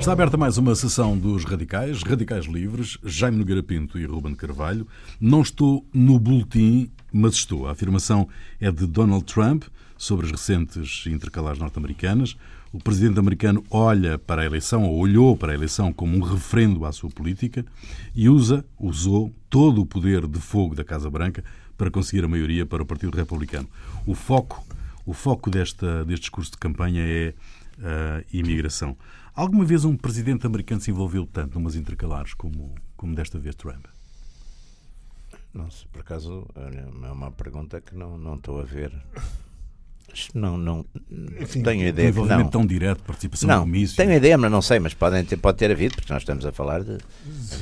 Está aberta mais uma sessão dos Radicais, Radicais Livres, Jaime Nogueira Pinto e Ruben Carvalho. Não estou no boletim, mas estou. A afirmação é de Donald Trump sobre as recentes intercalares norte-americanas. O presidente americano olha para a eleição, ou olhou para a eleição como um referendo à sua política e usa, usou todo o poder de fogo da Casa Branca para conseguir a maioria para o Partido Republicano. O foco, o foco desta, deste discurso de campanha é a imigração. Alguma vez um presidente americano se envolveu tanto numas intercalares como, como desta vez Trump? Não sei, por acaso é uma pergunta que não, não estou a ver. Não, não Enfim, tenho ideia. Um envolvimento não. tão direto, participação não, comício. Tenho ideia, mas não sei, mas podem ter, pode ter havido, porque nós estamos a falar de.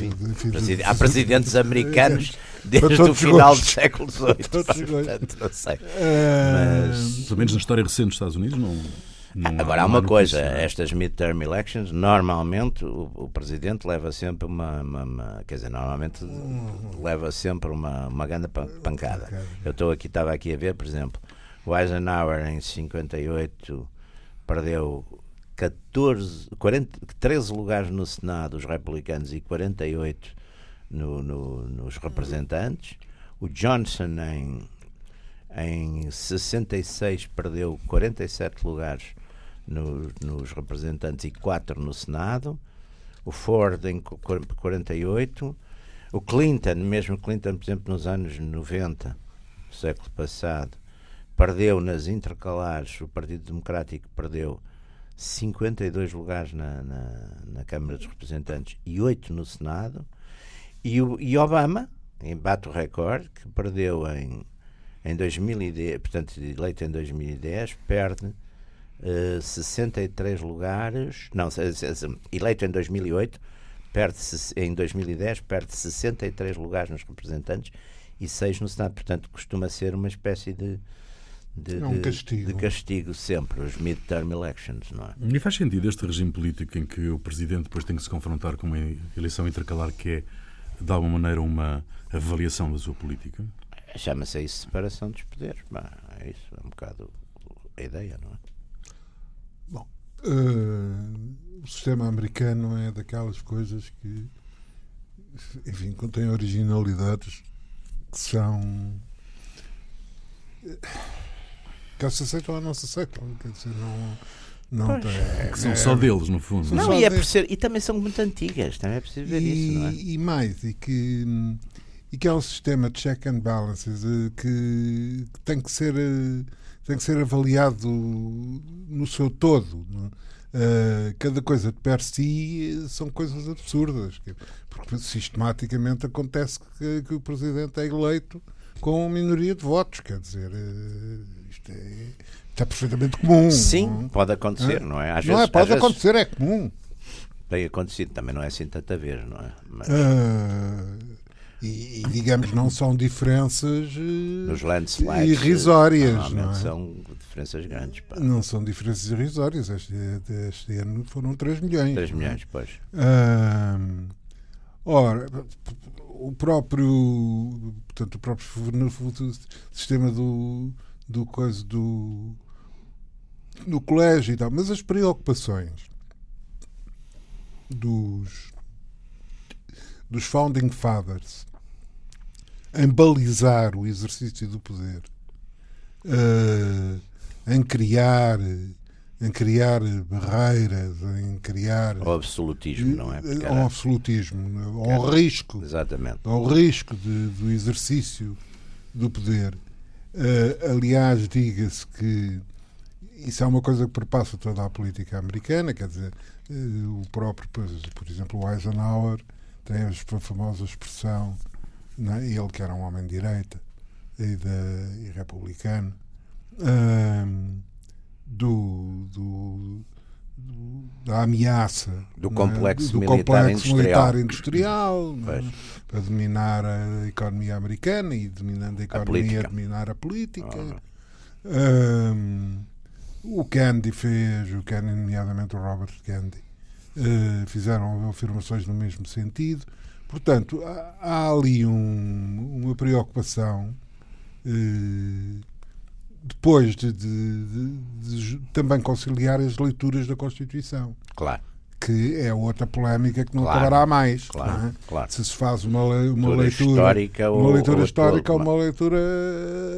Enfim, presid, há presidentes americanos desde o final do século XVIII. Portanto, não sei. Mas... Pelo menos na história recente dos Estados Unidos, não. Não Agora há, uma coisa, é? estas midterm elections, normalmente o, o presidente leva sempre uma, uma, uma, quer dizer, normalmente leva sempre uma, uma grande pancada. Eu estou aqui, estava aqui a ver, por exemplo, o Eisenhower em 58 perdeu 14, 40, 13 lugares no Senado, os republicanos, e 48 no, no, nos representantes. O Johnson em, em 66 perdeu 47 lugares no, nos representantes e 4 no Senado. O Ford em 48. O Clinton, mesmo Clinton, por exemplo, nos anos 90, do século passado, perdeu nas intercalares, o Partido Democrático perdeu 52 lugares na, na, na Câmara dos Representantes e 8 no Senado, e, o, e Obama, em bate o recorde, que perdeu em, em 2010, portanto, eleito em 2010, perde uh, eh, 63 lugares, não, eleito em 2008, perde em 2010, perde 63 lugares nos representantes e 6 no Senado, portanto, costuma ser uma espécie de de, é um castigo. de castigo sempre, os midterm elections, não é? E faz sentido este regime político em que o Presidente depois tem que se confrontar com uma eleição intercalar que é, de alguma maneira, uma avaliação da sua política? Chama-se isso separação dos poderes. Bah, é isso, é um bocado a ideia, não é? Uh, o sistema americano é daquelas coisas que, enfim, contém originalidades que são Quer se aceitam ou não se aceitam. Quer dizer, não. Não tem, é, que são é, só deles, no fundo. Não, e, é ser, e também são muito antigas, também é preciso ver e, isso. Não é? E mais, e que, e que é um sistema de check and balances eh, que, que tem, que ser, eh, tem que ser avaliado no seu todo. Uh, cada coisa de per si são coisas absurdas, porque sistematicamente acontece que, que o presidente é eleito com minoria de votos, quer dizer. Uh, isto é, isto é perfeitamente comum. Sim, não? pode acontecer, não é? Às não é, vezes, é, pode acontecer, vezes... é comum. Tem acontecido, também não é assim tanta vez, não é? Mas... Uh, e, e, digamos, não são diferenças uh, Nos landslides, irrisórias. Não é? são diferenças grandes. Pá. Não são diferenças irrisórias. Este, este ano foram 3 milhões. 3 milhões, pois. Uh, ora, o próprio, portanto, o próprio sistema do do coisa do no colégio e tal, mas as preocupações dos dos founding fathers em balizar o exercício do poder, uh, em criar em criar barreiras, em criar o absolutismo, não é? Porque ao absolutismo, ao risco, exatamente, ao risco de, do exercício do poder Uh, aliás, diga-se que isso é uma coisa que perpassa toda a política americana, quer dizer, uh, o próprio, por exemplo, o Eisenhower tem a famosa expressão, é? ele que era um homem de direita e, de, e republicano, uh, do, do da ameaça do complexo, do, militar, complexo industrial, militar industrial é? para dominar a economia americana e dominando a economia, a dominar a política. Ah. Um, o Kennedy fez, o Kennedy, nomeadamente o Robert Kennedy, uh, fizeram afirmações no mesmo sentido. Portanto, há, há ali um, uma preocupação. Uh, depois de, de, de, de, também conciliar as leituras da Constituição. Claro. que é outra polémica que não Claro, acabará mais. claro, é? claro. Se se faz uma, uma Leitura leitura histórica uma ou- leitura ou histórica ou uma leitura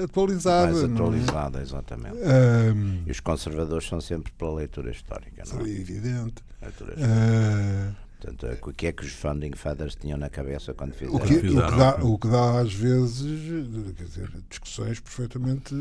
atualizada. mais é? atualizada, exatamente. Ahm, E os conservadores são sempre pela leitura histórica, não é é? evidente. Leitura histórica. Ah, Portanto, é- o que é que os founding fathers tinham na cabeça quando fizeram? o, que, o, que dá, o que dá às vezes quer dizer, discussões perfeitamente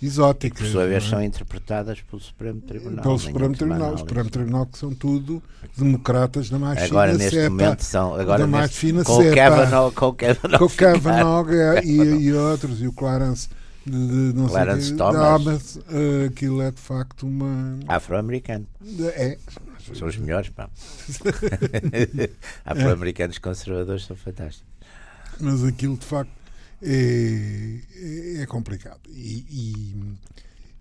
exóticas. Por sua vez, não são é? interpretadas pelo Supremo Tribunal. Pelo Supremo Tribunal. O. Supremo Tribunal que são tudo democratas da mais Agora, fina neste cepa. momento, são. Agora, da mais neste, fina com, o cepa. Kavanaugh, com o Kavanaugh. Com o ficar- Kavanaugh e, e outros, e o Clarence de, de não Clarence sei Thomas. Thomas, eh, aquilo é de facto uma. Afro-americano. É. São os melhores, pá. Afro-americanos conservadores são fantásticos. Mas aquilo de facto é, é- é complicado. E, e,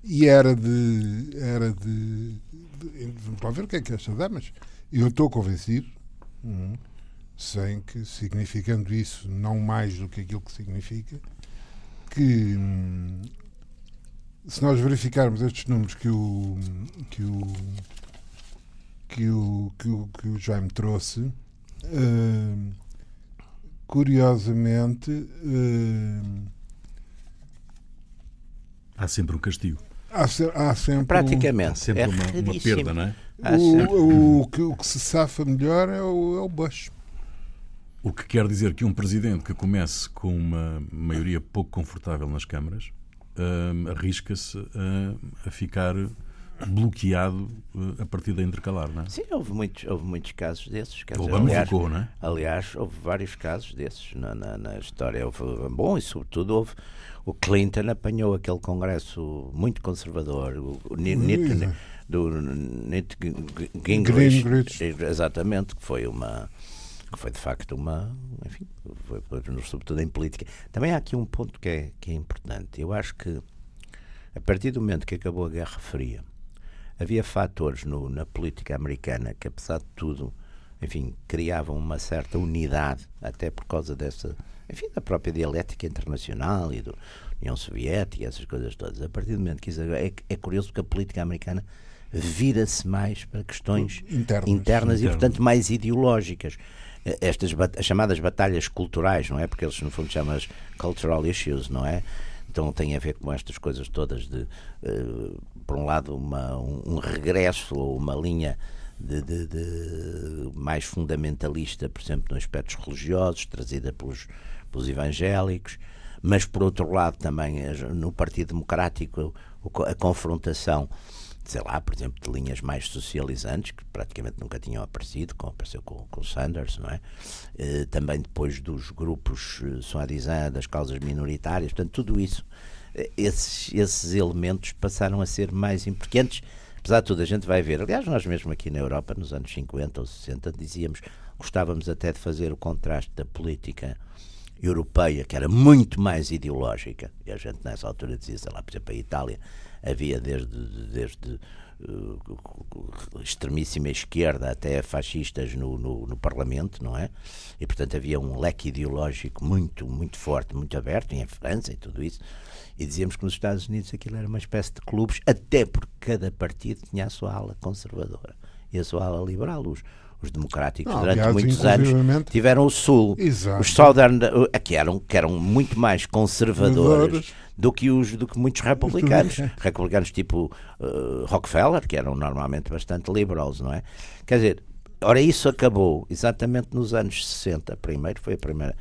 e era de. Era de, de vamos lá ver o que é que esta dá, mas eu estou convencido, hum, sem que significando isso não mais do que aquilo que significa, que hum, se nós verificarmos estes números que o que o que o, que o, que o Jaime trouxe, hum, curiosamente hum, Há sempre um castigo. há, se- há sempre um- Há Praticamente. sempre é uma, uma perda, não é? O, o, que, o que se safa melhor é o, é o Bush. O que quer dizer que um presidente que comece com uma maioria pouco confortável nas câmaras hum, arrisca-se a ficar bloqueado hum, a partir da intercalar, não é? Sim, houve muitos, houve muitos casos desses. Quer dizer, aliás, ficou, não é? aliás, houve vários casos desses na, na, na história. Houve, bom, e sobretudo houve. O Clinton apanhou aquele congresso muito conservador, o, o Exato. do Nit Gingrich, Gingrich. exatamente, que foi uma que foi de facto uma, enfim, foi, foi, sobretudo em política. Também há aqui um ponto que é, que é importante. Eu acho que a partir do momento que acabou a Guerra Fria, havia fatores no, na política americana que, apesar de tudo, enfim, criavam uma certa unidade, até por causa dessa, enfim, da própria dialética internacional e da União Soviética, essas coisas todas. A partir do momento que isso é, é curioso porque a política americana vira-se mais para questões Internas. internas e, portanto, mais ideológicas. Eh, Estas as chamadas batalhas culturais, não é? Porque eles, no fundo, chamam as cultural issues, não é? Então tem a ver com estas coisas todas de, eh, por um lado, uma, um, um regresso ou uma linha de, de- de mais fundamentalista, por exemplo, nos aspectos religiosos, trazida pelos, pelos evangélicos, mas por outro lado também no Partido Democrático a confrontação sei lá, por exemplo, de linhas mais socializantes, que praticamente nunca tinham aparecido, como apareceu com, o Sanders, não é? Eh, também depois dos grupos eh, suadizan, das causas minoritárias, portanto, tudo isso, esses, esses elementos passaram a ser mais importantes. Apesar de tudo, a gente vai ver, aliás, nós mesmo aqui na Europa, nos anos 50 ou 60, dizíamos, gostávamos até de fazer o contraste da política europeia, que era muito mais ideológica, e a gente nessa altura dizia, sei lá, por exemplo, a Itália havia desde, desde uh, extremíssima esquerda até fascistas no, no, no, Parlamento, não é? E portanto havia um leque ideológico muito, muito forte, muito aberto, em França e tudo isso. E dizíamos que nos Estados Unidos aquilo era uma espécie de clubes, até porque cada partido tinha a sua ala conservadora e a sua ala liberal. Os, os democráticos Não, durante aliás, muitos anos tiveram o Sul. Exato. Os Southern, uh, que eram, que eram muito mais conservadores do que, os, do que muitos republicanos. republicanos tipo uh, Rockefeller, que eram normalmente bastante liberals, não é? Quer dizer, ora, isso acabou exatamente nos anos 60. Primeiro foi a primeira,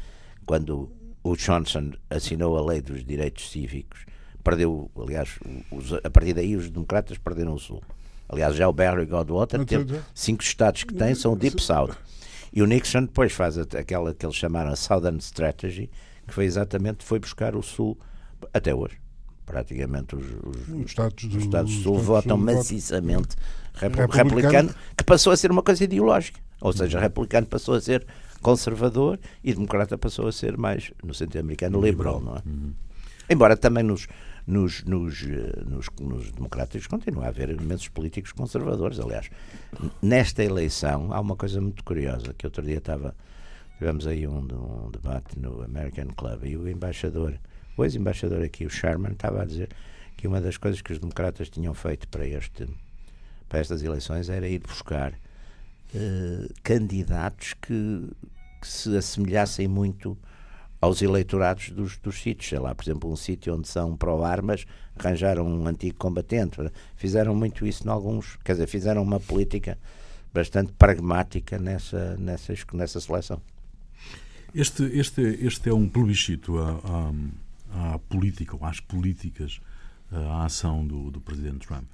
quando o Johnson assinou a lei dos direitos cívicos, perdeu, aliás, os, a partir daí os democratas perderam o Sul. Aliás, já o Barry Goldwater teve eh, cinco estados que tem são o Deep South. E o Nixon depois faz aquela que eles chamaram a Southern Strategy, que foi exatamente, foi buscar o Sul até hoje. Praticamente os, os- Os Estados do, os Estados do os Sul votam maciçamente repu- Republicano. republicano, que passou a ser uma coisa ideológica. Ou seja, republicano passou a ser conservador e democrata passou a ser mais, no sentido americano, liberal, não é? Embora também nos, nos, nos, eh, nos, nos democráticos continue a haver imensos políticos conservadores. Aliás, nesta eleição há uma coisa muito curiosa que outro dia estava. Tivemos aí um, um debate no American Club e o embaixador, o ex-embaixador aqui, o Sherman, estava a dizer que uma das coisas que os democratas tinham feito para, este, para estas eleições era ir buscar uh, candidatos que, que, se assemelhassem muito aos eleitorados dos, dos sítios. Sei lá, por exemplo, um sítio onde são pró-armas, arranjaram um antigo combatente. Fizeram muito isso em alguns. Quer dizer, fizeram uma política bastante pragmática nessa, nessa, nessa seleção. Este, este, este é um plebiscito à, à, à política, ou às políticas, à ação do, do Presidente Trump.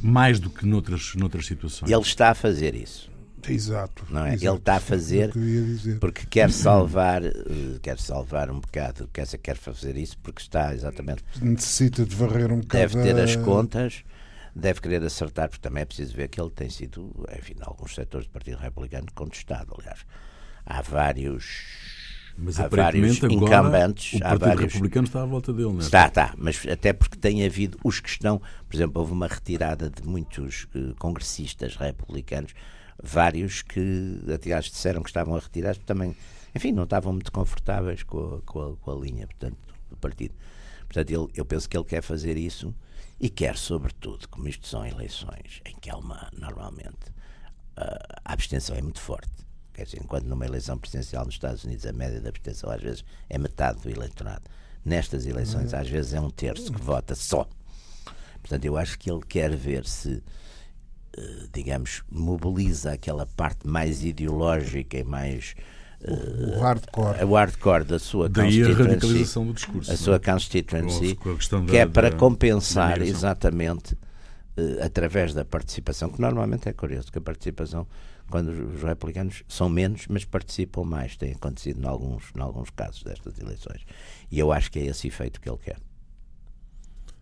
Mais do que noutras, noutras situações. Ele está a fazer isso. Exato. Não é? Exato. Ele está a fazer porque quer salvar, eh, quer salvar um bocado, quer, quer fazer isso porque está exatamente. Necessita de varrer um bocado. Deve ter as contas, deve querer acertar, porque também é preciso ver que ele tem sido, enfim, em alguns setores do Partido Republicano contestado. Aliás, há vários mas há vários incumbentes. O Partido vários... Republicano está à volta dele, não é? Está, está, mas até porque tem havido os que estão, por exemplo, houve uma retirada de muitos uh, congressistas republicanos, vários que, aliás, disseram que estavam a retirar, também, enfim, não estavam muito confortáveis com a, com a, com a linha, portanto, do partido. Portanto, ele, eu penso que ele quer fazer isso e quer, sobretudo, como isto são eleições em que há uma, normalmente, uh, a abstenção é muito forte Quer dizer, enquanto numa eleição presidencial nos Estados Unidos a média da abstenção às vezes é metade do eleitorado, nestas eleições às vezes é um terço que vota só. Portanto, eu acho que ele quer ver se, eh, digamos, mobiliza aquela parte mais ideológica e mais o hardcore. o hardcore da sua Daí a radicalização do discurso. A sua é? constituency, que é para compensar exatamente uh, através da participação, que normalmente é curioso, que a participação quando os republicanos são menos, mas participam mais. Tem acontecido em alguns, em alguns casos destas eleições. E eu acho que é esse efeito que ele quer.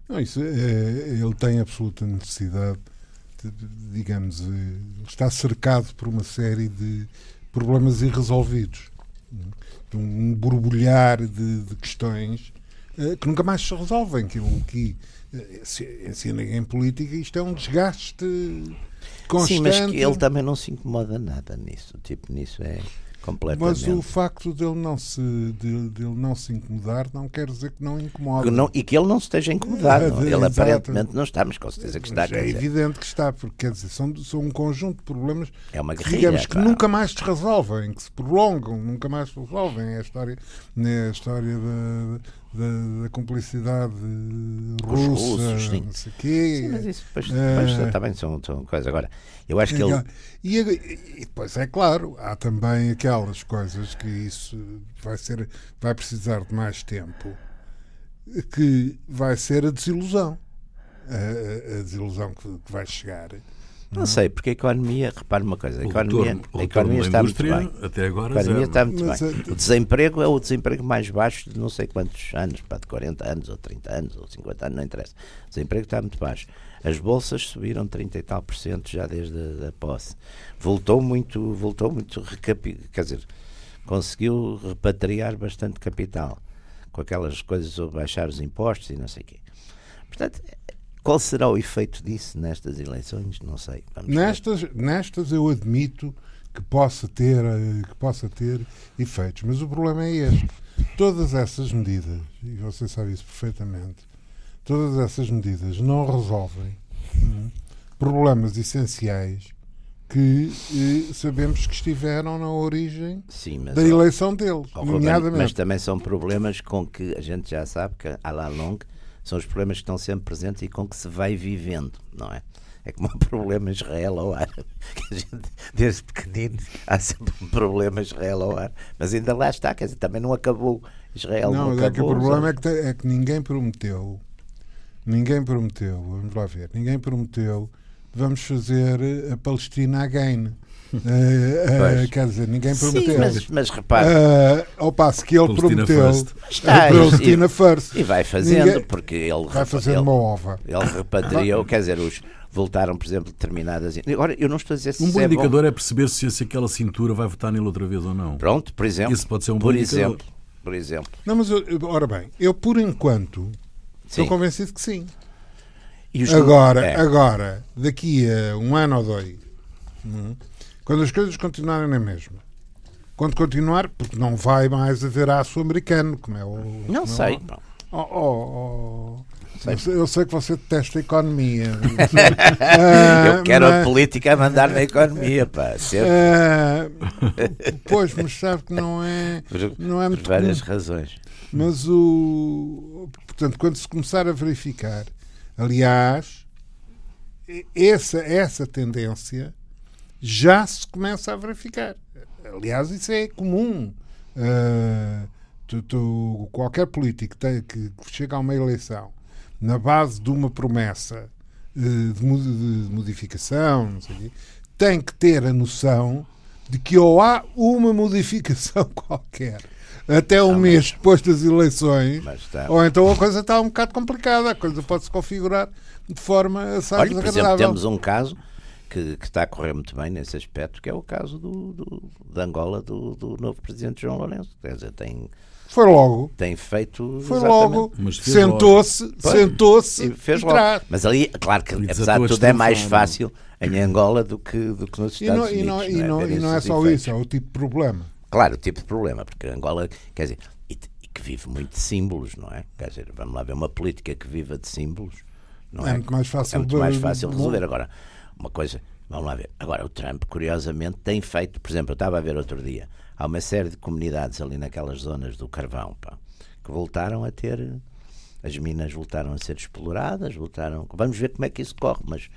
Não, isso é, ele tem absoluta necessidade, de, digamos, eh, está cercado por uma série de problemas irresolvidos. Um borbulhar de, de questões uh, que nunca mais se resolvem. Que, que se ensina em política, isto é um desgaste constante. Sim, mas que ele também não se incomoda nada nisso. Tipo, nisso é completamente. Mas o facto dele não se, de, de ele não se incomodar não quer dizer que não incomoda. Que não, e que ele não se esteja a incomodar. É, ele exato. aparentemente não está, mas com certeza que está. é evidente que está, porque quer dizer, são, são um conjunto de problemas é uma guerrilha, digamos, que nunca mais se resolvem, que se prolongam, nunca mais se resolvem. É a história, é a história da, da, da cumplicidade russa, russos, sim. não sei quê. Sim, mas isso depois, depois uh, também são, são coisas. Agora, eu acho que ele. E, e, depois, é claro, há também aquelas coisas que isso vai, ser, vai precisar de mais tempo, que vai ser a desilusão. A, a desilusão que, que vai chegar não sei, porque a economia, repare uma coisa, a economia, a economia está muito bem. Até agora a economia está muito Mas, bem. É- o desemprego é o desemprego mais baixo de não sei quantos anos, para de 40 anos, ou 30 anos, ou 50 anos, não interessa. O desemprego está muito baixo. As bolsas subiram 30 e tal por cento já desde a, a posse. Voltou muito, voltou muito, recapi, quer dizer, conseguiu repatriar bastante capital com aquelas coisas sobre baixar os impostos e não sei o quê. Portanto, qual será o efeito disso nestas eleições? Não sei. nestas, nestas eu admito que possa ter eh, que possa ter efeitos, mas o problema é este. Todas essas medidas, e você sabe isso perfeitamente, todas essas medidas não resolvem hum, problemas essenciais que eh, sabemos que estiveram na origem Sim, da eleição deles, nomeadamente. Mas também são problemas com que a gente já sabe que, à la longue, são os problemas que estão sempre presentes e com que se vai vivendo, não é? É como um problema Israel ao ar. Gente, desde pequenino há sempre um problema Israel ao ar. Mas ainda lá está, quer dizer, também não acabou. Israel não, não acabou. É que o problema é que, é que ninguém prometeu, ninguém prometeu, vamos lá ver, ninguém prometeu, vamos fazer a Palestina again. Uh, uh, quer dizer, ninguém prometeu. Sim, mas, mas repare. Uh, ao passo que ele Palestina prometeu. First. Está, a Palestina e, First. E vai fazendo, ninguém porque ele. Vai fazer uma ova. Ele repatriou, quer dizer, os voltaram, por exemplo, determinadas. Agora, eu não estou a dizer se Um bom é indicador bom. é perceber se, se aquela cintura vai votar nele outra vez ou não. Pronto, por exemplo. Isso pode ser um bom por indicador. exemplo, por exemplo. Não, mas, eu, ora bem, eu por enquanto estou convencido que sim. Agora, é. agora, daqui a um ano ou dois, hum, quando as coisas continuarem na mesma, quando continuar, porque não vai mais haver aço americano, como é o. Não sei. Oh, oh, oh, Eu sei, eu sei que você detesta a economia. eu quero a política a mandar na economia, pá. Ah, pois, mas sabe que não é. Por, não é por muito várias comum. razões. Mas o. Portanto, quando se começar a verificar, aliás, essa, essa tendência já se começa a verificar. Aliás, isso é comum. Uh, tu, tu, qualquer político tem, que chega a uma eleição na base de uma promessa uh, de, modificação, não sei, tem que ter a noção de que ou há uma modificação qualquer até um ah, mês depois das eleições, tá. ou então a coisa está um bocado complicada, a coisa pode se configurar de forma Olha, por exemplo, temos um caso que, que, está a correr muito bem nesse aspecto, que é o caso do, do de Angola do, do, novo presidente João Lourenço. Quer dizer, tem. Foi logo. Tem feito. Foi logo. Sentou-se, sentou-se. Fez logo. Mas ali, claro que, apesar de tudo, é mais fácil em Angola do que, do que nos Estados e não, Unidos. E não, é, e não é só efeitos. isso, é o tipo de problema. Claro, o tipo de problema, porque Angola, quer dizer, e, e, que vive muito de símbolos, não é? Quer dizer, vamos lá ver, uma política que viva de símbolos. Não é, é muito mais fácil, é muito mais fácil de resolver. Agora, uma coisa, vamos lá ver. Agora, o Trump, curiosamente, tem feito, por exemplo, eu estava a ver outro dia, há uma série de comunidades ali naquelas zonas do carvão, pá, que voltaram a ter. As minas voltaram a ser exploradas, voltaram. Vamos ver como é que isso corre, mas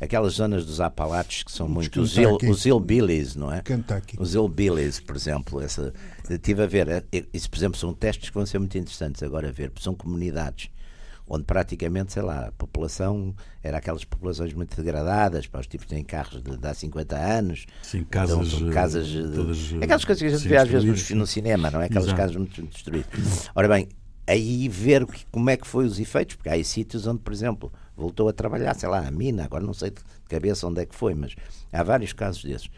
aquelas zonas dos Apalaches que são muito os, Kentucky. os não é? Kentucky. Os hillbillies, por exemplo, essa, estive a ver, eh, isso, por exemplo, são testes que vão ser muito interessantes agora a ver, porque são comunidades onde praticamente, sei lá, a população era aquelas populações muito degradadas, para os tipos têm carros de, de há 50 anos. Sim, casas. Então, casas todas, aquelas coisas que a gente vê às vezes no, no cinema, não é? Aquelas Exato. casas muito destruídas. Ora bem, aí ver como é que foi os efeitos, porque há aí sítios onde, por exemplo, voltou a trabalhar, sei lá, a mina, agora não sei de cabeça onde é que foi, mas há vários casos desses.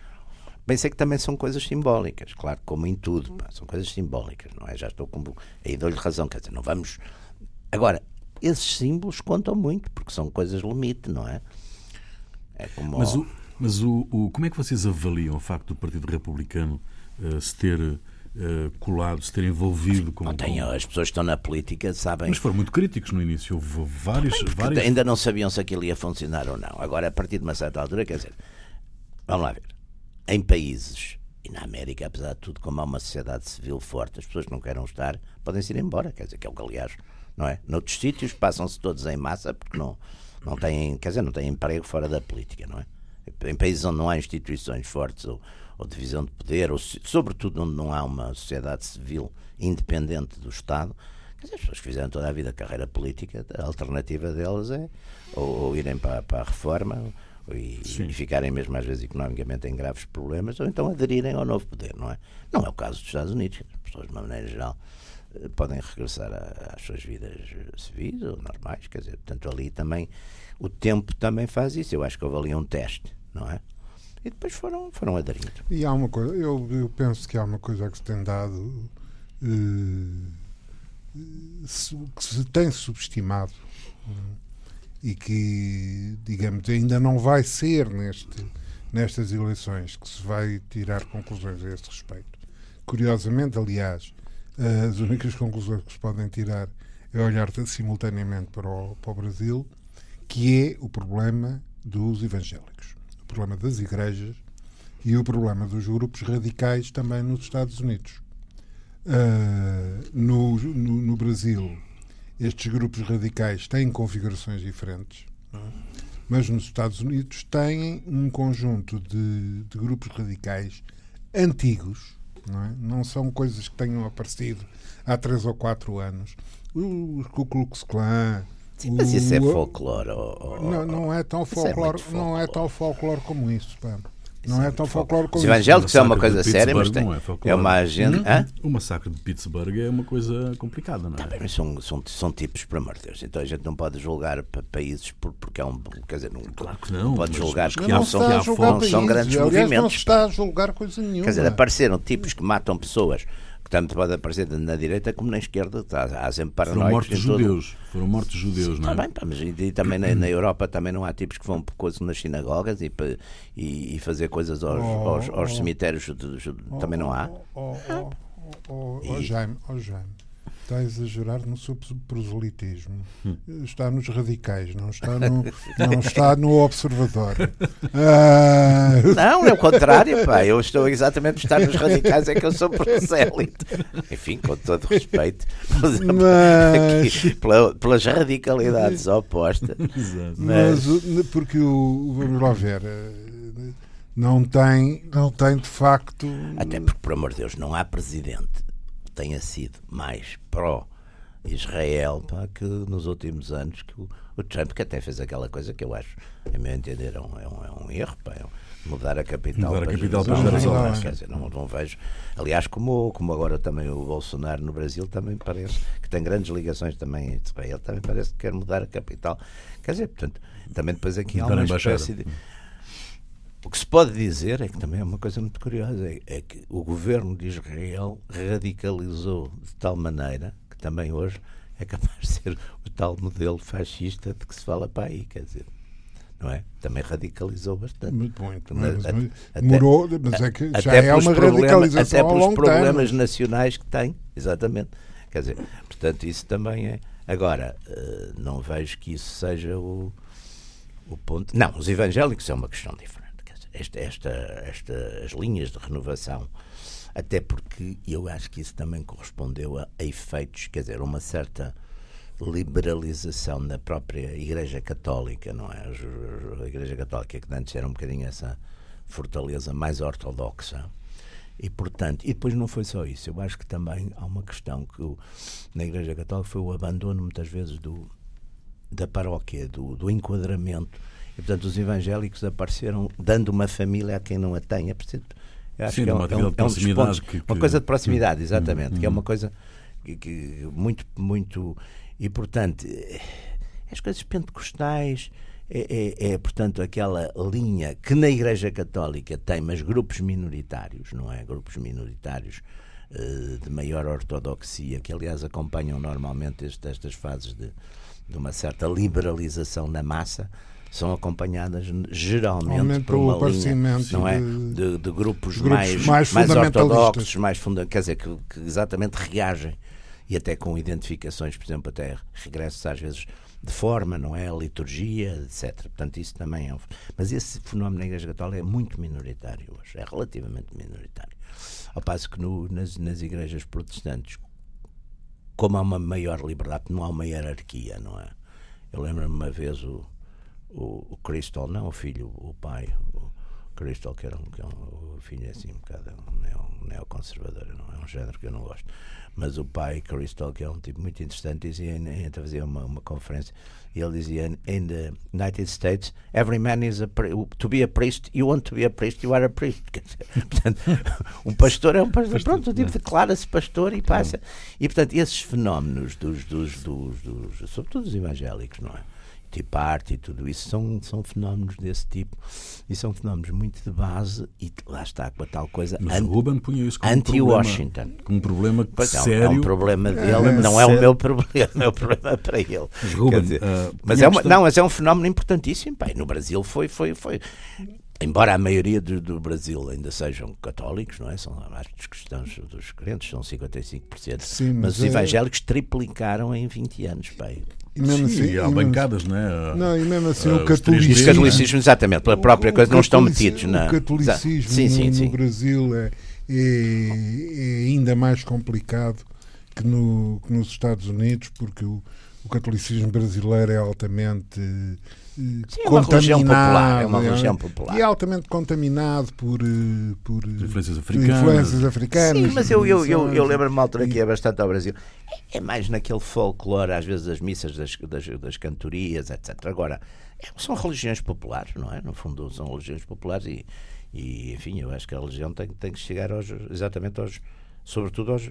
Bem, sei que também são coisas simbólicas, claro, como em tudo, pá, são coisas simbólicas, não é? Já estou com. Aí dou-lhe razão, quer dizer, não vamos. Agora, esses símbolos contam muito, porque são coisas limite, não é? É como. Mas, o, mas o, o- como é que vocês avaliam o facto do Partido Republicano eh, se ter eh, colado, se ter envolvido com. Não tenho, as pessoas que estão na política sabem. Mas foram muito críticos no início. Houve vários. vários... Ainda não sabiam se aquilo ia funcionar ou não. Agora, a partir de uma certa altura, quer dizer, vamos lá ver. Em países, e na América, apesar de tudo, como há uma sociedade civil forte, as pessoas que não queiram estar podem-se ir embora. Quer dizer, que é o que, aliás, não é? Noutros sítios passam-se todos em massa porque não, não têm, quer dizer, não têm emprego fora da política, não é? Em países onde não há instituições fortes ou, ou divisão de poder, ou sobretudo onde não há uma sociedade civil independente do Estado, quer dizer, as pessoas que fizeram toda a vida carreira política, a alternativa delas é ou, ou irem para, para a reforma e, e ficarem mesmo às vezes economicamente em graves problemas, ou então aderirem ao novo poder, não é? Não é o caso dos Estados Unidos, as pessoas de uma maneira geral podem regressar a- às suas vidas civis ou normais, quer dizer, portanto ali também o tempo também faz isso, eu acho que houve ali um teste, não é? E depois foram, foram aderindo. E há uma coisa, eu, eu penso que há uma coisa que se tem dado eh, que se tem subestimado e que, digamos, ainda não vai ser neste, nestas eleições que se vai tirar conclusões a este respeito. Curiosamente, aliás, as únicas conclusões que se podem tirar é olhar simultaneamente para o, para o Brasil, que é o problema dos evangélicos, o problema das igrejas e o problema dos grupos radicais também nos Estados Unidos. Ah, no, no, no Brasil, estes grupos radicais têm configurações diferentes, mas nos Estados Unidos têm um conjunto de, de grupos radicais antigos, não, é? não são coisas que tenham aparecido há três ou quatro anos. O Ku Klux Klan. Sim, mas isso é folclore. ó- ó- Não, não é tão Isso é folclore, não é folclore. tão folclore como isso. Pá. Não é é tão folclore como Os evangélicos é uma coisa séria, mas tem, não é é uma agenda. Hã? O massacre de Pittsburgh é uma coisa complicada, não é? Bem, mas são, são, são tipos, amor de Deus. Então a gente não pode julgar pa- países por, porque é um. Quer dizer, não, Claro que não, pode julgar porque que não não são, não são grandes Aliás, não movimentos. se está a julgar coisa nenhuma. Quer dizer, apareceram tipos que matam pessoas, tanto pode aparecer na direita como na esquerda. Há, há sempre Foram paranoicos mortos em todo- judeus. Foram mortos judeus, não Está é? bem, pá, mas e, e também na, na Europa também não há tipos que vão por coisas nas sinagogas e, e, e fazer coisas aos, Oh, aos, aos oh. cemintérios jude- jude- também não há. Oh, oh, oh, oh, oh, Jaime, oh, Jaime. Está a exagerar no seu proselitismo. Hum. Está nos radicais, não está no, não está no observatório. Ah... Não, é o contrário, pá. Eu estou exatamente a estar nos radicais, é que eu sou prosélito. Enfim, com todo respeito. Mas... Aqui, pela, pelas radicalidades opostas. Mas... Mas porque o, vamos lá ver não tem, não tem de facto. Até porque, por amor de Deus, não há presidente tenha sido mais pró-Israel que nos últimos anos que o, o, Trump, que até fez aquela coisa que eu acho, a meu entender, é um, é um, é um erro, pá, é um, mudar a capital mudar para a capital para Jerusalém. Quer dizer, não, não vejo. Aliás, como, como agora também o Bolsonaro no Brasil também parece que tem grandes ligações também a Israel, também parece que quer mudar a capital. Quer dizer, portanto, também depois aqui há uma espécie de. O que se pode dizer é que também é uma coisa muito curiosa, é, é, que o governo de Israel radicalizou de tal maneira que também hoje é capaz de ser o tal modelo fascista de que se fala para aí, quer dizer. Não é? Também radicalizou bastante. Muito bom. Mas, até, demorou, mas é que já é uma radicalização Até pelos problemas nacionais que tem, exatamente. Quer dizer, portanto, isso também é. Agora, eh, não vejo que isso seja o, o ponto. Não, os evangélicos é uma questão diferente esta, esta, esta, as linhas de renovação, até porque eu acho que isso também correspondeu a, a efeitos, quer dizer, uma certa liberalização na própria Igreja Católica, não é? A Igreja Católica que antes era um bocadinho essa fortaleza mais ortodoxa. E, portanto, e depois não foi só isso. Eu acho que também há uma questão que na Igreja Católica foi o abandono, muitas vezes, do, da paróquia, do, do enquadramento e, portanto, os evangélicos apareceram dando uma família a quem não a tem. É preciso, acho Sim, que é, uma, é um, é um pontos, que, que... uma coisa de proximidade, hum, exatamente, hum, que é uma hum. coisa que, que, muito, muito. E, portanto, as coisas pentecostais. É, é, é, portanto, aquela linha que na Igreja Católica tem, mas grupos minoritários, não é? Grupos minoritários uh, de maior ortodoxia, que aliás acompanham normalmente este, estas fases de, de uma certa liberalização na massa são acompanhadas geralmente Aumenta por uma linha não é? de, de grupos, grupos, mais, mais, mais ortodoxos, mais funda quer dizer, que, que, exatamente reagem e até com identificações, por exemplo, até regressos às vezes de forma, não é? A liturgia, etc. Portanto, isso também é um... Mas esse fenómeno na Igreja Católica é muito minoritário hoje, é relativamente minoritário. Ao passo que no, nas, nas igrejas protestantes, como há uma maior liberdade, não há uma hierarquia, não é? Eu lembro-me uma vez o, o, o Crystal, não o filho, o pai, o Crystal, que era um, que é um o filho é assim um bocado um neo, neoconservador, não é um género que eu não gosto. Mas o pai, Crystal, que é um tipo muito interessante, dizia, a fazia uma, uma conferência, e ele dizia: In the United States, every man is a to be a priest, you want to be a priest, you are a priest. portanto, um pastor é um pastor. Pronto, o tipo declara-se pastor e passa. E portanto, esses fenómenos dos, dos, dos, dos sobretudo os evangélicos, não é? Tea Party e tudo isso são, são fenómenos desse tipo e são fenómenos muito de base e lá está com a tal coisa Mas o Ruben punha isso como anti-Washington um como um problema pois é, sério é um problema dele é, não é sério. o meu problema é o problema para ele mas, Ruben, dizer, uh, mas é uma, não mas é um fenómeno importantíssimo Pai, no Brasil foi foi foi embora a maioria do, do, Brasil ainda sejam católicos, não é? São os cristãos dos crentes, são 55%. Sim, mas, mas os é... evangélicos triplicaram em 20 anos, pai. E mesmo Sim, assim, há bancadas, não é? Não, e mesmo assim uh, o catolicismo. Os exatamente, pela própria o, coisa, o não estão metidos na. O catolicismo sim, sim, no, no Brasil é, é, é, ainda mais complicado que, no, que nos Estados Unidos, porque o, o catolicismo brasileiro é altamente Sim, é uma religião popular, é uma religião popular. E é altamente contaminado por, eh, por influências africanas. influências africanas. Sim, mas eu, eu, eu, eu lembro-me uma altura que é bastante ao Brasil. É mais naquele folclore, às vezes, das missas, das, das, das cantorias, etc. Agora, é, são religiões populares, não é? No fundo, são religiões populares e, e enfim, eu acho que a religião tem, tem que chegar aos, exatamente aos, sobretudo aos,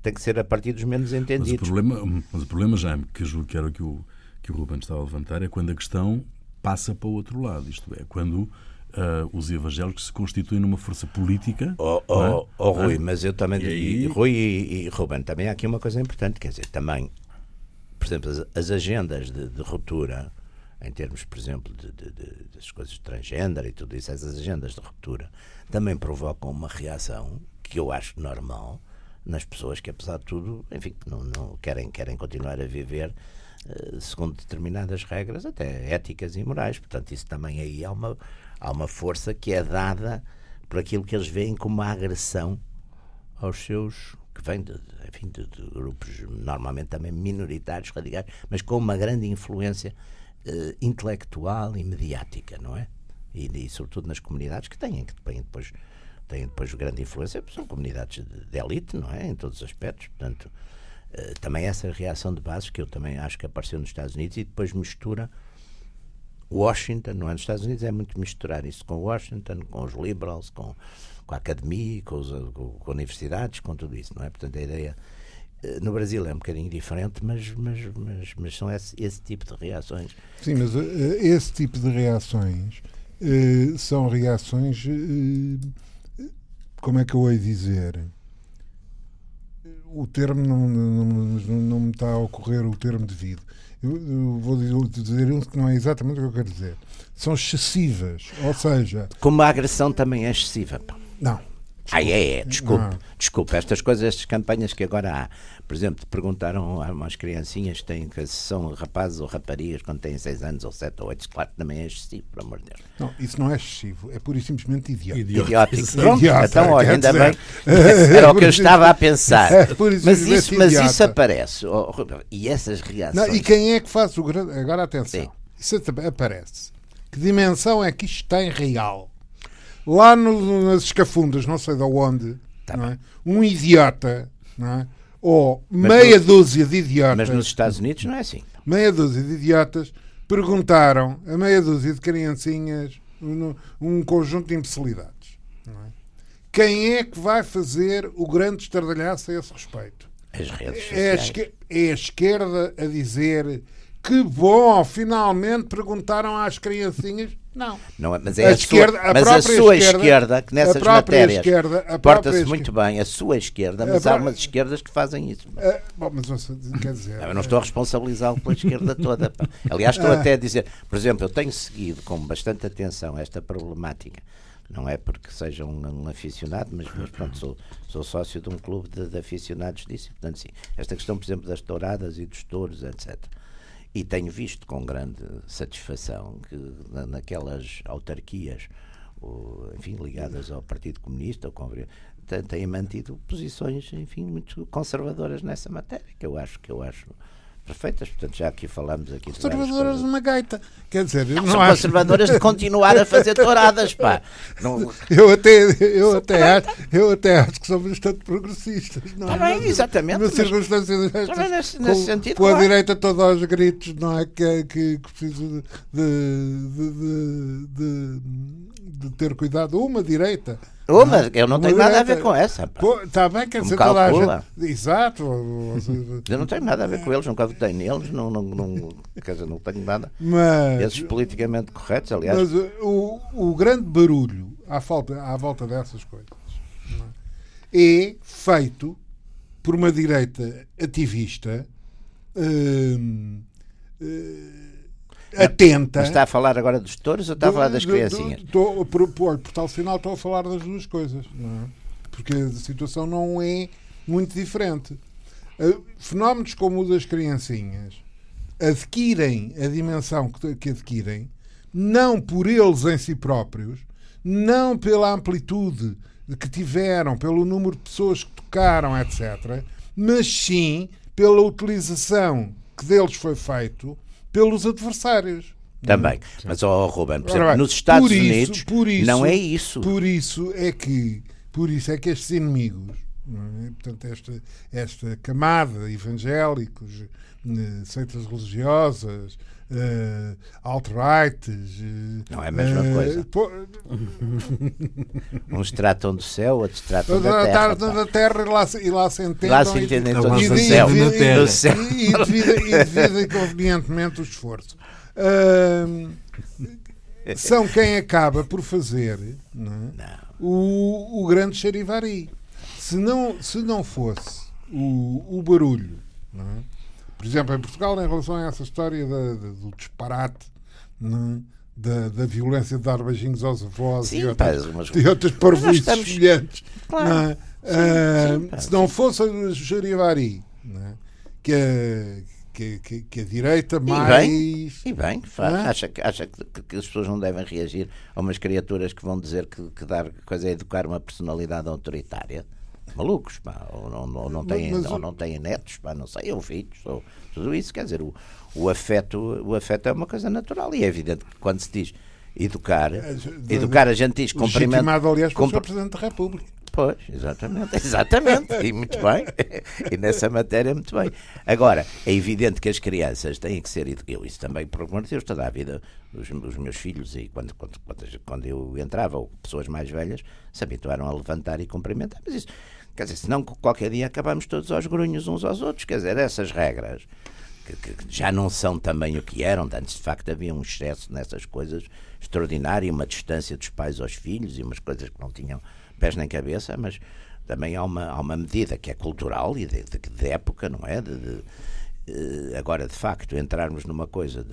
tem que ser a partir dos menos entendidos. Mas o problema, mas o problema Jaime, que julgo que era o que o que o Ruben estava a levantar é quando a questão passa para o outro lado, isto é, quando uh, os evangélicos se constituem numa força política. Oh, oh, é? oh Rui, ah. mas eu também. E aí... Rui e, e Ruben, também há aqui uma coisa importante, quer dizer, também, por exemplo, as, as agendas de, de, ruptura, em termos, por exemplo, de, de, de, das coisas transgênero e tudo isso, essas agendas de ruptura também provocam uma reação que eu acho normal nas pessoas que, apesar de tudo, enfim, não, não querem, querem continuar a viver segundo determinadas regras, até éticas e morais. Portanto, isso também aí há uma, há uma força que é dada por aquilo que eles veem como uma agressão aos seus que vem de, enfim, de, de, grupos normalmente também minoritários, radicais, mas com uma grande influência uh, intelectual e mediática, não é? E, e, sobretudo nas comunidades que têm, que têm depois têm depois grande influência, são comunidades de, de elite, não é? Em todos os aspectos, portanto, também essa reação de bases que eu também acho que apareceu nos Estados Unidos e depois mistura Washington, não é? Nos Estados Unidos é muito misturar isso com Washington, com os liberals, com, com a academia, com, os, com, com universidades, com tudo isso, não é? Portanto, a ideia eh, no Brasil é um bocadinho diferente, mas, mas, mas, mas são esse, esse, tipo de reações. Sim, mas uh, esse tipo de reações uh, são reações, uh, como é que eu hei dizer? O termo não, não, não, não me está a ocorrer o termo devido. Eu, eu vou dizer um que não é exatamente o que eu quero dizer. São excessivas, ou seja... Como a agressão também é excessiva. Não. Ah, é, é, desculpe, não. desculpe. Estas coisas, estas campanhas que agora há, por exemplo, perguntaram a umas criancinhas que, têm, que são rapazes ou raparigas quando têm 6 anos ou 7 ou 8, claro que também é excessivo, por amor de Deus. Não, isso não é excessivo, é pura e simplesmente idiota. Idiótico. Pronto, idiota, então, olha, ainda dizer, bem, era o que eu estava a pensar. É, mas, isso, mas isso aparece, oh, e essas reações... Não, e quem é que faz o grande... Agora, atenção, Sim. isso aparece. Que dimensão é que isto tem real? Lá no, nas escafundas, não sei de onde, tá é? um idiota, é? ou mas meia no, dúzia de idiotas. Mas nos Estados Unidos não é assim. Meia dúzia de idiotas perguntaram a meia dúzia de criancinhas um, um conjunto de imbecilidades. É? Quem é que vai fazer o grande estardalhaço a esse respeito? As redes sociais. É a, é a esquerda a dizer que bom, finalmente perguntaram às criancinhas não. não é, mas é a, a esquerda, sua, a mas a sua esquerda, esquerda, que nessas matérias esquerda, porta-se muito bem, a sua esquerda, mas há umas esquerdas que fazem isso. É, bom, mas quer dizer, eu não estou a responsabilizá-lo pela esquerda toda. Pá. Aliás, estou até a dizer, por exemplo, eu tenho seguido com bastante atenção esta problemática. Não é porque seja um, um aficionado, mas, mas pronto, sou, sou sócio de um clube de, de aficionados disso. Portanto, sim, esta questão, por exemplo, das touradas e dos touros, etc e tenho visto com grande satisfação que naquelas autarquias, enfim, ligadas ao Partido Comunista, ou têm mantido posições, enfim, muito conservadoras nessa matéria, que eu acho que eu acho perfeitas, portanto já aqui falamos aqui conservadoras de uma gaita. Quer dizer, não, não são acho... conservadoras de continuar a fazer touradas pá. Não... eu até eu até acho, eu até acho que são bastante progressistas não tá é? bem, exatamente mas, circunstâncias tá nesse, nesse com, sentido, com a claro. direita toda aos gritos não é? Que, que, que precisa de, de, de, de, de ter cuidado uma direita Oh, mas eu não tenho nada a ver com essa. Está bem, quer dizer, toda a gente. Exato. eu não tenho nada a ver com eles, nunca votei neles, não, não, não, quer dizer, não tenho nada. Mas, Esses politicamente corretos, aliás. Mas o, o grande barulho à, falta, à volta dessas coisas é? é feito por uma direita ativista. Hum, hum, atenta. Mas está a falar agora dos touros ou está do, a falar das do, criancinhas? Do, por, por, por, tal sinal estou a falar das duas coisas. É? Porque a situação não é muito diferente. Uh, fenómenos como o das criancinhas adquirem a dimensão que, que adquirem, não por eles em si próprios, não pela amplitude que tiveram, pelo número de pessoas que tocaram, etc., mas sim pela utilização que deles foi feito pelos adversários. Também. Sim. Mas, oh, Ruben, por exemplo, nos Estados isso, Unidos isso, não é isso. Por isso é que, por isso é que estes inimigos, é? portanto, esta, esta camada evangélicos, eh, seitas religiosas, uh, alt-right. Uh, não é a mesma uh, coisa. Pô... Uns tratam do céu, outros tratam da terra. da terra e lá, e lá se entendem. Lá se entendem todos do céu. E dividem convenientemente o esforço. Uh, são quem acaba por fazer não é? não. O, o grande charivari. Se não, se não fosse o, o barulho não é? por exemplo, em Portugal, em relação a essa história da, da, do disparate, é? da, da, violência de dar beijinhos aos avós Sim, e outras, mas... e outras parvoices estamos... semelhantes. Claro. Uh, se não fosse a Jarivari, né, que, a, que, que, que, a direita mais. E bem, e bem faz, é? acha, acha que, que, as pessoas não devem reagir a umas criaturas que vão dizer que, que dar coisa é educar uma personalidade autoritária? Malucos, pá, ou não, não, não, têm, mas, ou não têm netos, pá, não sei, ou filhos, ou tudo isso. Quer dizer, o, o, afeto, o afeto é uma coisa natural e é evidente que quando se diz educar, é, educar a gente diz cumprimento. aliás, pelo compre... Presidente da República. Pois, exatamente, exatamente, e muito bem, e nessa matéria muito bem. Agora, é evidente que as crianças têm que ser, eu isso também, por amor de Deus, toda a vida, os, os meus filhos, e quando, quando, quando eu entrava, ou pessoas mais velhas, se habituaram a levantar e cumprimentar, mas isso, quer dizer, senão qualquer dia acabamos todos aos grunhos uns aos outros, quer dizer, essas regras, que, que já não são também o que eram, antes de facto havia um excesso nessas coisas extraordinário, uma distância dos pais aos filhos e umas coisas que não tinham pés nem cabeça, mas também há uma, há uma medida que é cultural e de, de, de época, não é? De, de, eh, agora, de facto, entrarmos numa coisa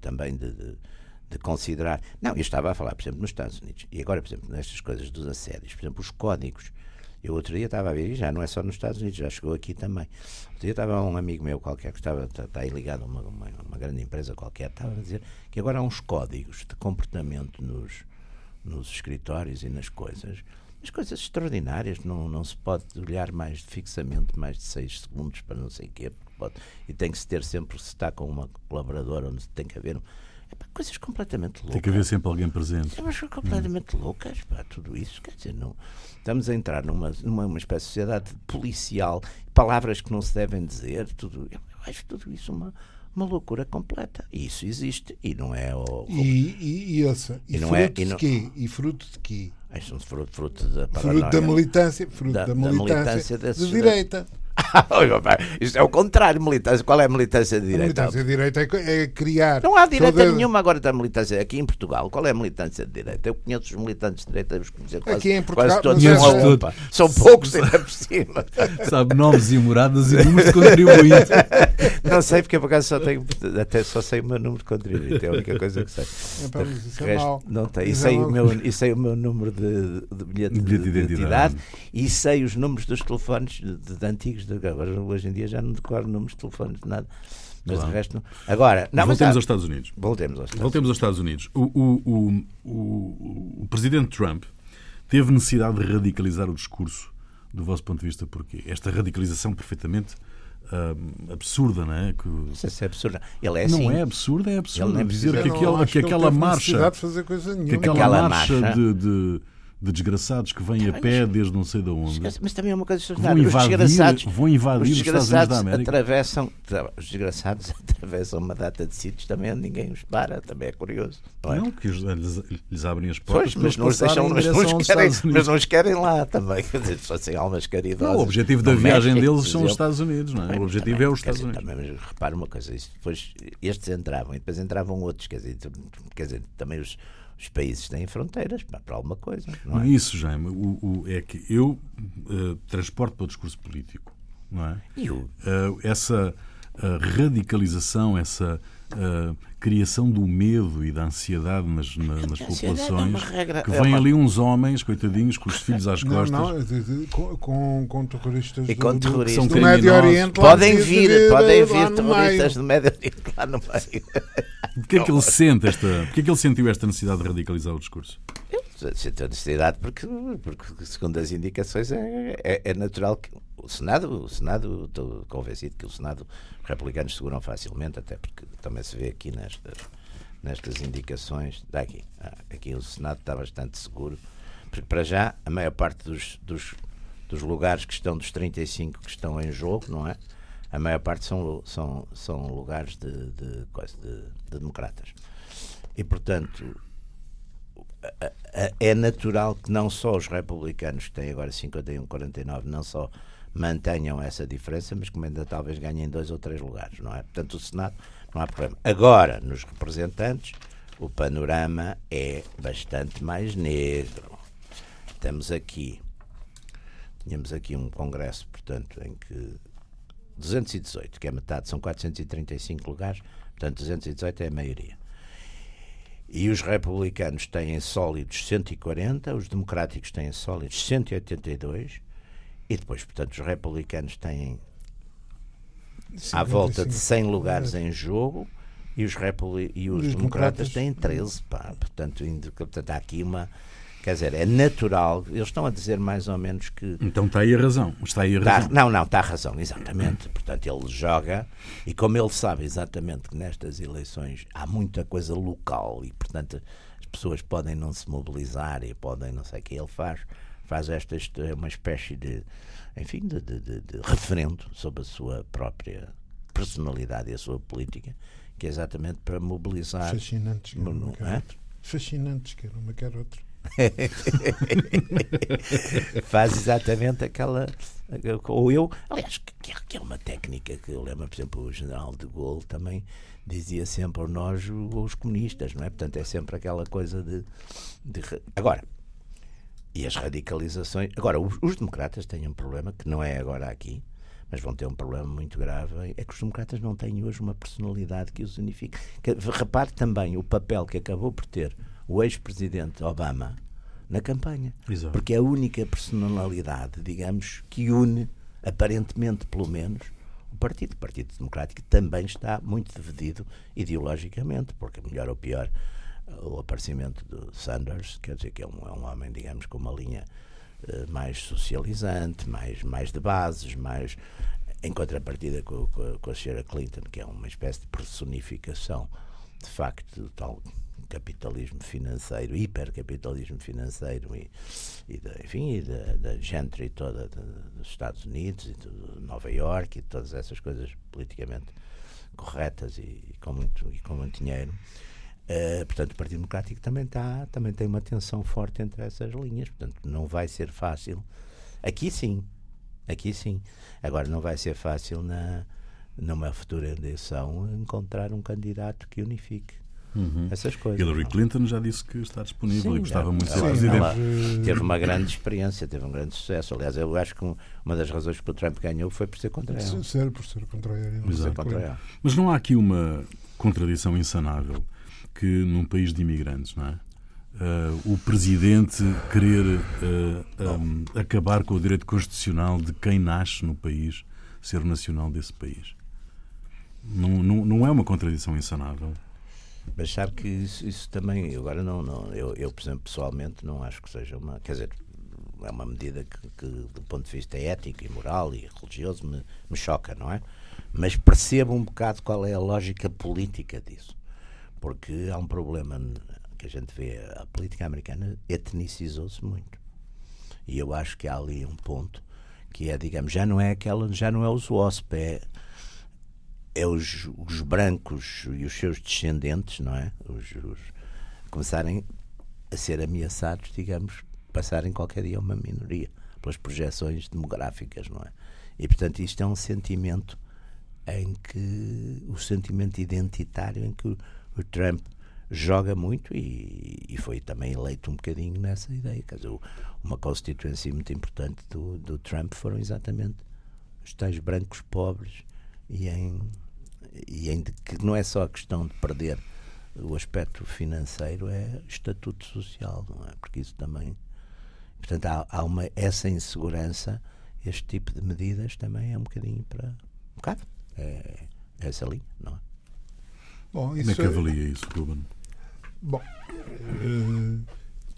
também de, considerar. Não, eu estava a falar, por exemplo, nos Estados Unidos, e agora, por exemplo, nestas coisas dos assédios, por exemplo, os códigos. Eu outro dia estava a ver, e já não é só nos Estados Unidos, já chegou aqui também. Outro dia estava um amigo meu qualquer, que estava, está, está aí ligado a uma, uma, uma grande empresa qualquer, estava a dizer que agora há uns códigos de comportamento nos, nos escritórios e nas coisas as coisas extraordinárias, não, não se pode olhar mais fixamente mais de 6 segundos para não sei o quê, pode, e tem que se ter sempre, se está com uma colaboradora onde tem que haver. Coisas completamente loucas. Tem que haver sempre alguém presente. É, mas completamente hum. loucas, pá, tudo isso. Quer dizer, não, estamos a entrar numa, numa uma espécie de sociedade policial, palavras que não se devem dizer, tudo. Eu acho tudo isso uma uma loucura completa. E isso existe e não é o. E, e, e, ouça, e, e não fruto é, e não... de quê? E fruto de quê? Fruto, fruto da Fruto da militância, fruto da, da militância, da militância de direita. Isto é o contrário, militância. Qual é a militância de direita? A militância de direita é, é criar. Não há direita toda... nenhuma agora da militância. Aqui em Portugal, qual é a militância de direita? Eu conheço os militantes de direita, os conhecer quase, Aqui em Portugal, quase todos. É todos. São poucos ainda por cima. Sabe nomes e moradas e números de contribuinte. Não sei, porque por acaso só tenho, até só sei o meu número de contribuinte. É a única coisa que sei. É, pá, isso é resto, não tem. E sei, o meu, e sei o meu número de, de bilhete de, de, de identidade. e sei os números dos telefones de, de antigos de, agora, hoje em dia já não decoro números de telefone de nada. Mas claro. de resto. Agora, não, voltemos mas, aos Estados Unidos. Voltemos aos Estados, voltemos aos Estados Unidos. O, o, o, o, o presidente Trump teve necessidade de radicalizar o discurso, do vosso ponto de vista, porque esta radicalização perfeitamente uh, absurda, não é? Que... Não sei se é absurda. Ele é assim. Não é absurda, é absurda. Dizer que, aquela, que aquela marcha. De fazer coisa nenhuma. Que aquela, aquela marcha, marcha de, de de desgraçados que vêm a pé desde não sei de onde. Mas também é uma coisa extraordinária. Vão invadir, os desgraçados, vão invadir os, desgraçados os. Atravessam, os desgraçados atravessam uma data de sítios, também ninguém os para, também é curioso. Não, é? não que lhes, lhes, abrem as portas. Pois, mas, não os deixam, mas, não os querem, mas não os querem lá também. Quer dizer, fossem almas caridosas. Não, o objetivo da viagem México, deles são os Estados Unidos, não é? o objetivo também, é os Estados dizer, Unidos. Também, mas repara uma coisa, isso, depois estes entravam e depois entravam outros, quer dizer, quer dizer também os os países têm fronteiras para, para alguma coisa. Não é? Isso, Jaime, o, o, é que eu uh, transporto para o discurso político. Não é? E o... Uh, essa uh, radicalização, essa criação do medo e da ansiedade nas, na, nas populações, é regra, que é vêm é uma... ali uns homens, coitadinhos, com os filhos às costas. Não, não, com, com terroristas, e com do, terroristas do, do Médio Oriente. Podem vir, podem vir terroristas do Médio Oriente lá no meio. Porquê é que ele sente esta, porquê é que ele sentiu esta necessidade de radicalizar o discurso? Sinto a necessidade porque, porque, segundo as indicações, é, é, é, natural que o Senado, o Senado, estou convencido que o Senado, os republicanos seguram facilmente, até porque também se vê aqui nestas, nestas indicações. Daqui, ah, aqui o Senado está bastante seguro, porque para já a maior parte dos, dos, dos lugares que estão, dos 35 que estão em jogo, não é? a maior parte são, são, são lugares de, de, de, de democratas. E, portanto, é natural que não só os republicanos, que têm agora 51, 49, não só mantenham essa diferença, mas que ainda talvez ganhem dois ou três lugares, não é? Portanto, o Senado não há problema. Agora, nos representantes, o panorama é bastante mais negro. Estamos aqui, tínhamos aqui um congresso, portanto, em que 218, que é metade, são 435 lugares, portanto 218 é a maioria. E os republicanos têm sólidos 140, os democráticos têm sólidos 182 E depois, portanto, os republicanos têm à volta de 100 lugares em jogo e os, repuli e os, democratas, democratas têm 13. Pá. Portanto, portanto, há aqui uma. Quer dizer, é natural. Eles estão a dizer mais ou menos que. Então está aí a razão. Está aí a razão. Está, não, não, está a razão, exatamente. Portanto, ele joga e como ele sabe exatamente que nestas eleições há muita coisa local e, portanto, as pessoas podem não se mobilizar e podem não sei o que ele faz, faz esta é uma espécie de, enfim, de, de, de, de referendo sobre a sua própria personalidade e a sua política que é exatamente para mobilizar. Fascinantes, quer uma, quer é? Fascinantes, quer uma, quer outra. Faz exatamente aquela. Ou eu, aliás, que, que é uma técnica que eu lembro, por exemplo, o general de Gaulle também dizia sempre nós, os comunistas, não é? Portanto, é sempre aquela coisa de. de agora, e as radicalizações. Agora, os, os democratas têm um problema que não é agora aqui, mas vão ter um problema muito grave. É que os democratas não têm hoje uma personalidade que os unifique. repare também o papel que acabou por ter o ex-presidente Obama na campanha. Exato. Porque é a única personalidade, digamos, que une, aparentemente pelo menos, o partido. O Partido Democrático também está muito dividido ideologicamente, porque, melhor ou pior, o aparecimento de Sanders, quer dizer que é um, é um homem, digamos, com uma linha eh, mais socializante, mais, mais de bases, mais em contrapartida com, com, com a senhora Clinton, que é uma espécie de personificação de facto do tal capitalismo financeiro, hipercapitalismo financeiro e, e de, enfim, e da, da gentry toda dos Estados Unidos e de Nova York e todas essas coisas politicamente corretas e, e com, muito, e com muito dinheiro. Uh, portanto, o Partido Democrático também, está também tem uma tensão forte entre essas linhas. Portanto, não vai ser fácil. Aqui sim. Aqui sim. Agora, não vai ser fácil na, numa futura eleição encontrar um candidato que unifique. Uhum. Essas coisas. Hillary não. Clinton já disse que está disponível sim, e gostava muito de ser presidente. Ela teve uma grande experiência, teve um grande sucesso. Aliás, eu acho que uma das razões que o Trump ganhou foi por ser contra ela. Ser, por ser contra ela. Ser contra ela. Mas não há aqui uma contradição insanável que num país de imigrantes, não é? Uh, o presidente querer uh, um, acabar com o direito constitucional de quem nasce no país ser nacional desse país. Não, não, não é uma contradição insanável. Mas sabe que isso, isso também, agora não, não eu, eu, por exemplo, pessoalmente não acho que seja uma. Quer dizer, é uma medida que, que do ponto de vista ético e moral e religioso, me, me choca, não é? Mas percebo um bocado qual é a lógica política disso porque há um problema que a gente vê, a política americana etnicizou-se muito. E eu acho que há ali um ponto que é, digamos, já não é aquela, já não é os WASP, é, é os, os brancos e os seus descendentes, não é? Os, os, começarem a ser ameaçados, digamos, passarem qualquer dia uma minoria, pelas projeções demográficas, não é? E, portanto, isto é um sentimento em que o sentimento identitário em que o Trump joga muito e, e, foi também eleito um bocadinho nessa ideia. Quer dizer, uma constituência muito importante do, do Trump foram exatamente os tais brancos pobres e em, e em que não é só a questão de perder o aspecto financeiro, é estatuto social, não é? Porque isso também. Portanto, há, há uma, essa insegurança, este tipo de medidas também é um bocadinho para. Um bocado. É, é essa linha? Bom, Como é que avalia isso, Ruben? Bom, eh,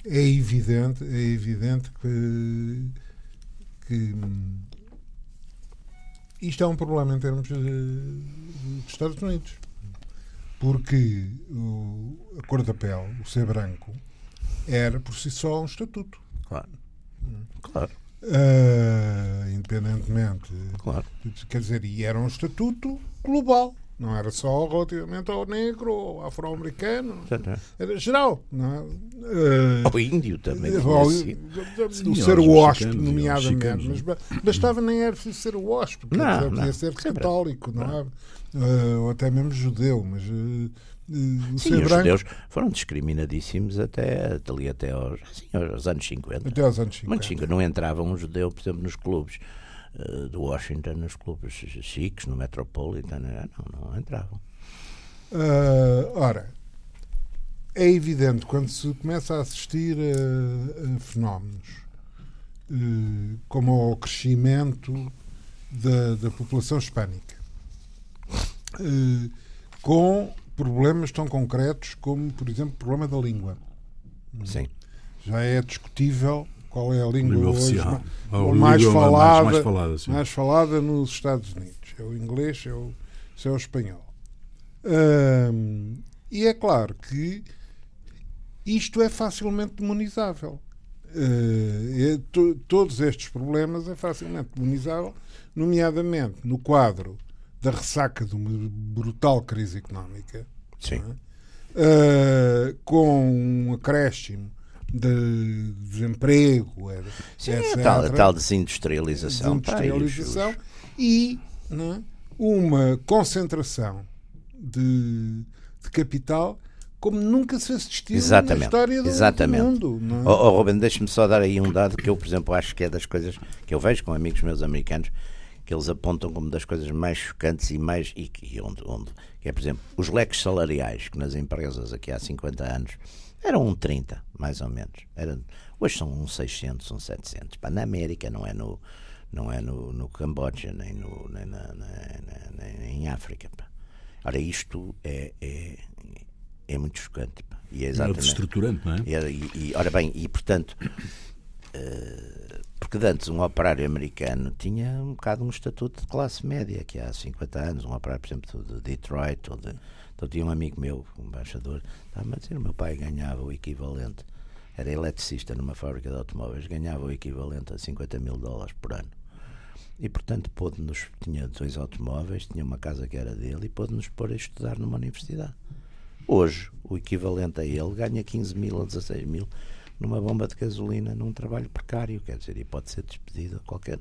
é evidente, é evidente que, que isto é um problema em termos dos Estados Unidos. Porque o, a cor da pele, o ser branco, era por si só um estatuto. Claro. Claro. Uh, independentemente. Claro. Quer dizer, e era um estatuto global. Não era só relativamente ao negro ou afro-americano. Era geral. Não é? uh, ao índio também. Ao, assim. o ser WASP, nomeadamente. Mas bastava nem era ser WASP. Não, dizer, podia ser católico, não, não é? Uh, ou até mesmo judeu. Mas. Uh, Sim, os judeus foram discriminadíssimos até, ali até aos, assim, aos anos 50. Até aos anos 50. Não entrava um judeu, por exemplo, nos clubes de Washington nos clubes chiques, no Metropolitan, eh, não, não entravam. Uh, ora, é evidente quando se começa a assistir a, a fenómenos como ao crescimento da, da população hispânica, com problemas tão concretos como, por exemplo, o problema da língua. Sim. Já é discutível qual é a língua, língua hoje oficial. mais, mais, falada, mais, mais, falada, mais, falada, nos Estados Unidos. É o inglês, é o, é o espanhol. Hum, e é claro que isto é facilmente demonizável. Uh, é, to, todos estes problemas é facilmente demonizável, nomeadamente no quadro da ressaca de uma brutal crise económica, Sim. É? Uh, com um acréscimo de desemprego, Sim, etc. A tal, a tal desindustrialização. desindustrialização e é? uma concentração de, de capital como nunca se assistiu Exatamente. na história do, Exatamente. do mundo. Não é? oh, oh, Ruben, deixe-me só dar aí um dado que eu, por exemplo, acho que é das coisas que eu vejo com amigos meus americanos que eles apontam como das coisas mais chocantes e mais. e, e onde, onde, que é, por exemplo, os leques salariais que nas empresas aqui há 50 anos eram um 30, mais ou menos. Era, hoje são uns 600, uns 700. Pá, na América, não é no, não é no, no Camboja, nem, no, nem, na, em África. Pá. Ora, isto é, é, é muito chocante. Pá. E é exatamente. É destruturante, não é? E, e, ora bem, e portanto. Uh, porque antes um operário americano tinha um bocado um estatuto de classe média, que há 50 anos, um operário, por exemplo, de Detroit, ou de, então tinha um amigo meu, um embaixador, estava a dizer, o meu pai ganhava o equivalente, era eletricista numa fábrica de automóveis, ganhava o equivalente a 50 mil dólares por ano. E, portanto, pôde-nos, tinha dois automóveis, tinha uma casa que era dele e pôde-nos pôr a estudar numa universidade. Hoje, o equivalente a ele ganha 15 mil ou 16 mil numa bomba de gasolina num trabalho precário, quer dizer, e pode ser despedido a qualquer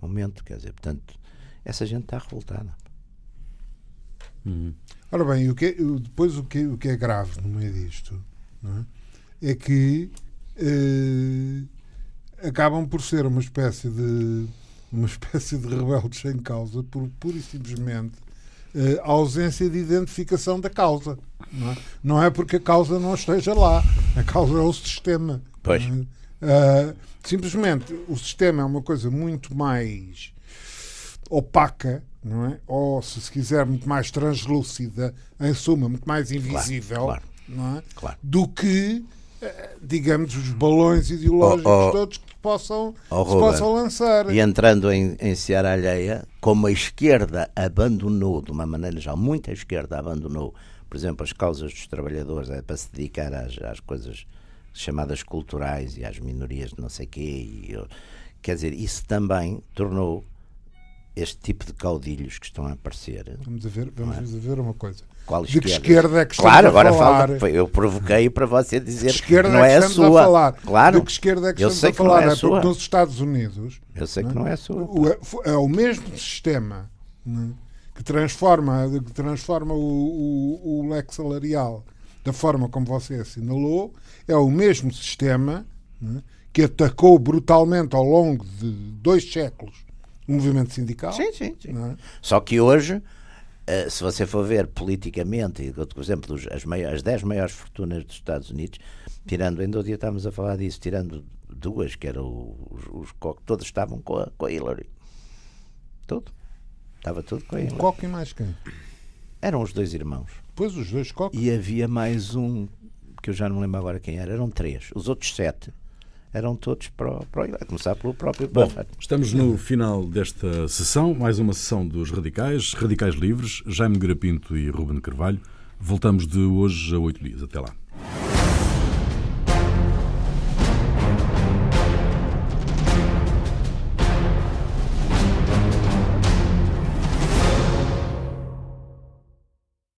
momento, quer dizer, portanto, essa gente está revoltada. Uhum. Ora bem, o que é, depois o que, o que é grave no meio disto é? é? que eh, acabam por ser uma espécie de uma espécie de rebeldes sem causa por pura e simplesmente a ausência de identificação da causa. Não é? não é porque a causa não esteja lá, a causa é o sistema. Pois. Uh, simplesmente o sistema é uma coisa muito mais opaca, não é? Ou se se quiser muito mais translúcida, em suma, muito mais invisível, claro, claro, não é? Claro. Do que eh, digamos os balões ideológicos oh, oh, todos possam, oh, se possam lançar. E entrando em, em Seara Alheia, como a esquerda abandonou, de uma maneira já muito a esquerda abandonou, por exemplo, as causas dos trabalhadores é, para se dedicar às, às coisas chamadas culturais e às minorias de não sei quê. E, quer dizer, isso também tornou este tipo de caudilhos que estão a aparecer. Vamos a ver, vamos é? a ver uma coisa. Qual de que esquerda é que estamos claro, a agora falar? Fala, eu provoquei para você dizer que esquerda não é, é a sua. A falar. Claro. De que esquerda é que eu estamos sei a falar? Que não é, a sua. porque nos Estados Unidos. Eu sei que não é a sua. O, é, o mesmo sistema que transforma, que transforma o, o, o leque salarial da forma como você assinalou, é o mesmo sistema que atacou brutalmente ao longo de dois séculos o movimento sindical. Sim, sim, sim. É? Só que hoje, eh, se você for ver politicamente, por exemplo, as, maiores, as 10 maiores fortunas dos Estados Unidos, tirando, ainda o dia estávamos a falar disso, tirando duas, que eram os, os todos estavam com a, com a Hillary. Tudo. Estava tudo com a Hillary. Koch e mais quem? Eram os dois irmãos. Pois, os dois Koch. E havia mais um, que eu já não lembro agora quem era, eram três. Os outros sete eram todos para, para a começar pelo próprio Bom, estamos no final desta sessão, mais uma sessão dos Radicais, Radicais Livres, Jaime Garapinto e Ruben Carvalho. Voltamos de hoje a oito dias. Até lá.